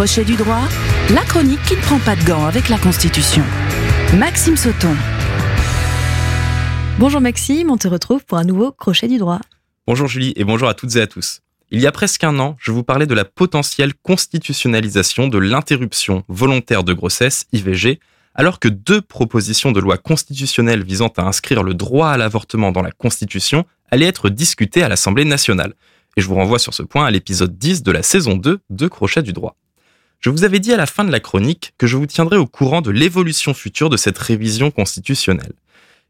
Crochet du droit, la chronique qui ne prend pas de gants avec la Constitution. Maxime Sauton. Bonjour Maxime, on te retrouve pour un nouveau Crochet du droit. Bonjour Julie et bonjour à toutes et à tous. Il y a presque un an, je vous parlais de la potentielle constitutionnalisation de l'interruption volontaire de grossesse, IVG, alors que deux propositions de loi constitutionnelle visant à inscrire le droit à l'avortement dans la Constitution allaient être discutées à l'Assemblée nationale. Et je vous renvoie sur ce point à l'épisode 10 de la saison 2 de Crochet du droit. Je vous avais dit à la fin de la chronique que je vous tiendrai au courant de l'évolution future de cette révision constitutionnelle.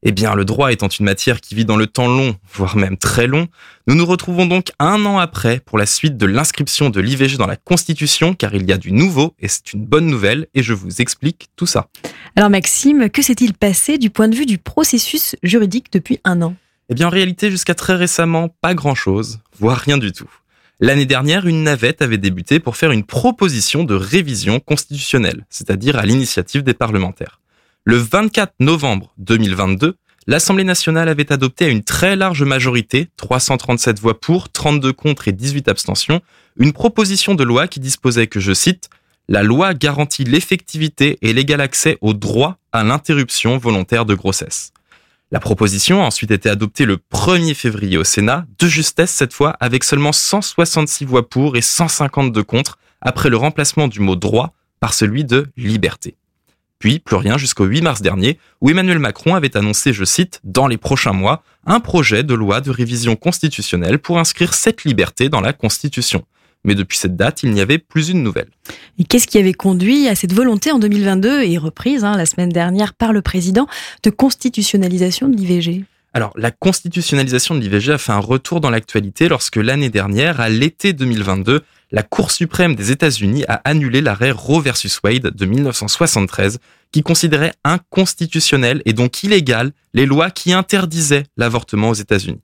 Eh bien, le droit étant une matière qui vit dans le temps long, voire même très long, nous nous retrouvons donc un an après pour la suite de l'inscription de l'IVG dans la Constitution, car il y a du nouveau, et c'est une bonne nouvelle, et je vous explique tout ça. Alors Maxime, que s'est-il passé du point de vue du processus juridique depuis un an? Eh bien, en réalité, jusqu'à très récemment, pas grand-chose, voire rien du tout. L'année dernière, une navette avait débuté pour faire une proposition de révision constitutionnelle, c'est-à-dire à, l'initiative des parlementaires. Le 24 novembre 2022, l'Assemblée nationale avait adopté à une très large majorité, 337 voix pour, 32 contre et 18 abstentions, une proposition de loi qui disposait que, je cite, la loi garantit l'effectivité et l'égal accès au droit à l'interruption volontaire de grossesse. La proposition a ensuite été adoptée le 1er février au Sénat, de justesse cette fois, avec seulement 166 voix pour et 152 contre, après le remplacement du mot droit par celui de liberté. Puis, plus rien jusqu'au 8 mars dernier, où Emmanuel Macron avait annoncé, je cite, dans les prochains mois, un projet de loi de révision constitutionnelle pour inscrire cette liberté dans la Constitution mais depuis cette date, il n'y avait plus une nouvelle. Et qu'est-ce qui avait conduit à cette volonté en 2022 et reprise hein, la semaine dernière par le président de constitutionnalisation de l'IVG alors, la constitutionnalisation de l'IVG a fait un retour dans l'actualité lorsque l'année dernière, à l'été 2022, la Cour suprême des États-Unis a annulé l'arrêt Roe versus Wade de 1973 qui considérait inconstitutionnel et donc illégal les lois qui interdisaient l'avortement aux États-Unis.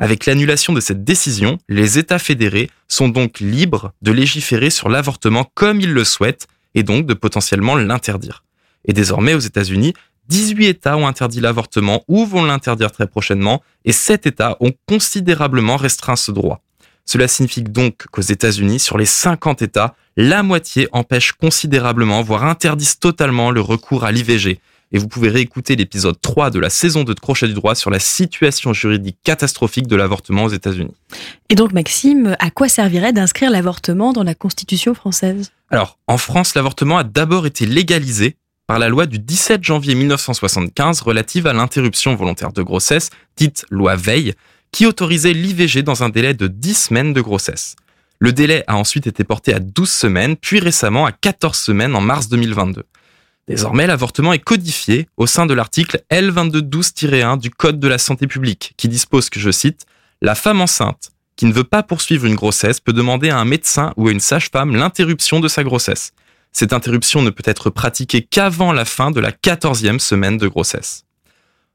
Avec l'annulation de cette décision, les États fédérés sont donc libres de légiférer sur l'avortement comme ils le souhaitent et donc de potentiellement l'interdire. Et désormais, aux États-Unis, 18 États ont interdit l'avortement ou vont l'interdire très prochainement et 7 États ont considérablement restreint ce droit. Cela signifie donc qu'aux États-Unis, sur les 50 États, la moitié empêche considérablement, voire interdisent totalement le recours à l'IVG, et vous pouvez réécouter l'épisode 3 de la saison 2 de Crochet du droit sur la situation juridique catastrophique de l'avortement aux États-Unis. Et donc Maxime, à quoi servirait d'inscrire l'avortement dans la Constitution française? Alors, en France, l'avortement a d'abord été légalisé par la loi du 17 janvier 1975 relative à l'interruption volontaire de grossesse, dite loi Veille, qui autorisait l'IVG dans un délai de 10 semaines de grossesse. Le délai a ensuite été porté à 12 semaines, puis récemment à 14 semaines en mars 2022. Désormais, l'avortement est codifié au sein de l'article L2212-1 du Code de la santé publique, qui dispose que, je cite, La femme enceinte qui ne veut pas poursuivre une grossesse peut demander à un médecin ou à une sage-femme l'interruption de sa grossesse. Cette interruption ne peut être pratiquée qu'avant la fin de la quatorzième semaine de grossesse.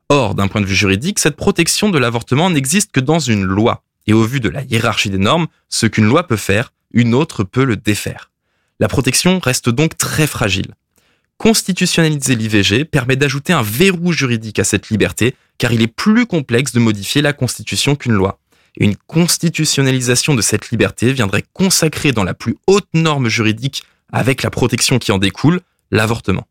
Or, d'un point de vue juridique, cette protection de l'avortement n'existe que dans une loi. Et au vu de la hiérarchie des normes, ce qu'une loi peut faire, une autre peut le défaire. La protection reste donc très fragile. Constitutionnaliser l'IVG permet d'ajouter un verrou juridique à cette liberté, car il est plus complexe de modifier la Constitution qu'une loi. Et une constitutionnalisation de cette liberté viendrait consacrer dans la plus haute norme juridique, avec la protection qui en découle, l'avortement.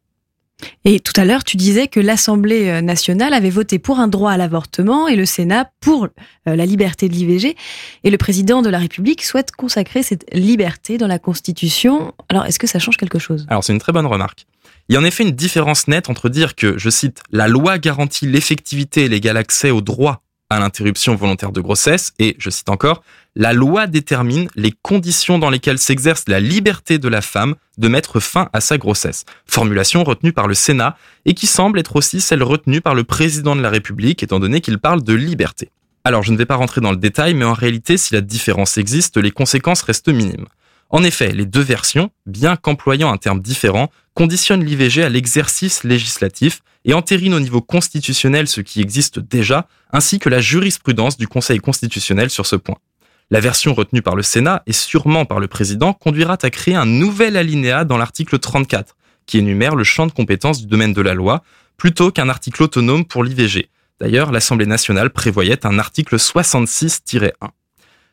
Et tout à l'heure, tu disais que l'Assemblée euh, nationale avait voté pour un droit à l'avortement et le Sénat pour euh, la liberté de l'IVG. Et le président de la République souhaite consacrer cette liberté dans la Constitution. Alors, est-ce que ça change quelque chose? Alors, c'est une très bonne remarque. Il y a en effet une différence nette entre dire que, je cite, la loi garantit l'effectivité et l'égal accès au droit à l'interruption volontaire de grossesse et, je cite encore, la loi détermine les conditions dans lesquelles s'exerce la liberté de la femme de mettre fin à sa grossesse. Formulation retenue par le Sénat et qui semble être aussi celle retenue par le président de la République étant donné qu'il parle de liberté. Alors je ne vais pas rentrer dans le détail, mais en réalité, si la différence existe, les conséquences restent minimes. En effet, les deux versions, bien qu'employant un terme différent, conditionnent l'IVG à l'exercice législatif et entérinent au niveau constitutionnel ce qui existe déjà, ainsi que la jurisprudence du Conseil constitutionnel sur ce point. La version retenue par le Sénat et sûrement par le président conduira à créer un nouvel alinéa dans l'article 34, qui énumère le champ de compétences du domaine de la loi, plutôt qu'un article autonome pour l'IVG. D'ailleurs, l'Assemblée nationale prévoyait un article 66-1.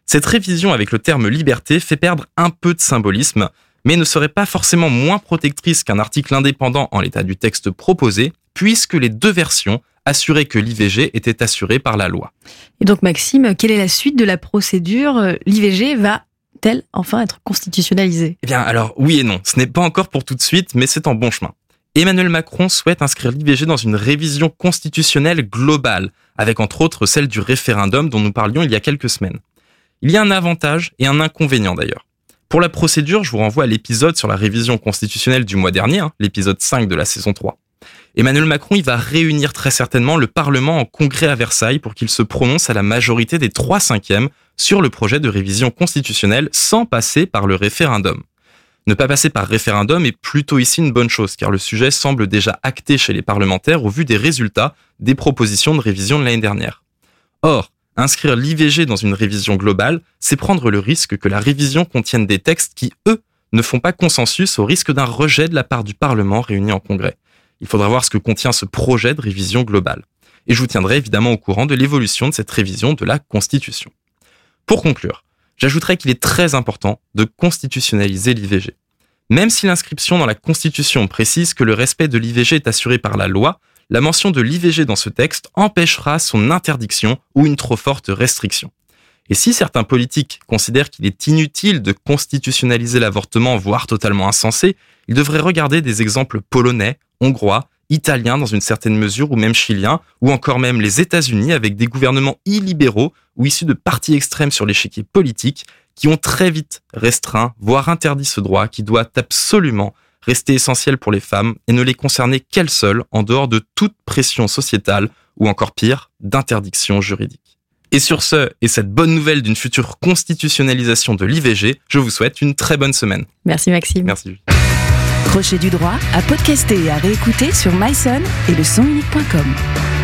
Cette révision avec le terme liberté fait perdre un peu de symbolisme, mais ne serait pas forcément moins protectrice qu'un article indépendant en l'état du texte proposé, puisque les deux versions assuraient que l'IVG était assurée par la loi. Et donc Maxime, quelle est la suite de la procédure? L'IVG va-t-elle enfin être constitutionnalisée? Eh bien alors oui et non, ce n'est pas encore pour tout de suite, mais c'est en bon chemin. Emmanuel Macron souhaite inscrire l'IVG dans une révision constitutionnelle globale, avec entre autres celle du référendum dont nous parlions il y a quelques semaines. Il y a un avantage et un inconvénient d'ailleurs. Pour la procédure, je vous renvoie à l'épisode sur la révision constitutionnelle du mois dernier, hein, l'épisode 5 de la saison 3. Emmanuel Macron, il va réunir très certainement le Parlement en congrès à Versailles pour qu'il se prononce à la majorité des 3 cinquièmes sur le projet de révision constitutionnelle sans passer par le référendum. Ne pas passer par référendum est plutôt ici une bonne chose, car le sujet semble déjà acté chez les parlementaires au vu des résultats des propositions de révision de l'année dernière. Or, inscrire l'IVG dans une révision globale, c'est prendre le risque que la révision contienne des textes qui, eux, ne font pas consensus au risque d'un rejet de la part du Parlement réuni en congrès. Il faudra voir ce que contient ce projet de révision globale. Et je vous tiendrai évidemment au courant de l'évolution de cette révision de la Constitution. Pour conclure, j'ajouterai qu'il est très important de constitutionnaliser l'IVG. Même si l'inscription dans la Constitution précise que le respect de l'IVG est assuré par la loi, la mention de l'IVG dans ce texte empêchera son interdiction ou une trop forte restriction. Et si certains politiques considèrent qu'il est inutile de constitutionnaliser l'avortement, voire totalement insensé, ils devraient regarder des exemples polonais, hongrois, italiens dans une certaine mesure, ou même chiliens, ou encore même les États-Unis avec des gouvernements illibéraux ou issus de partis extrêmes sur l'échiquier politique qui ont très vite restreint, voire interdit ce droit qui doit absolument rester essentiel pour les femmes et ne les concerner qu'elles seules en dehors de toute pression sociétale ou encore pire, d'interdiction juridique. Et sur ce, et cette bonne nouvelle d'une future constitutionnalisation de l'IVG, je vous souhaite une très bonne semaine. Merci Maxime. Merci. Crochet du droit à podcaster et à réécouter sur myson et le sonunique.com.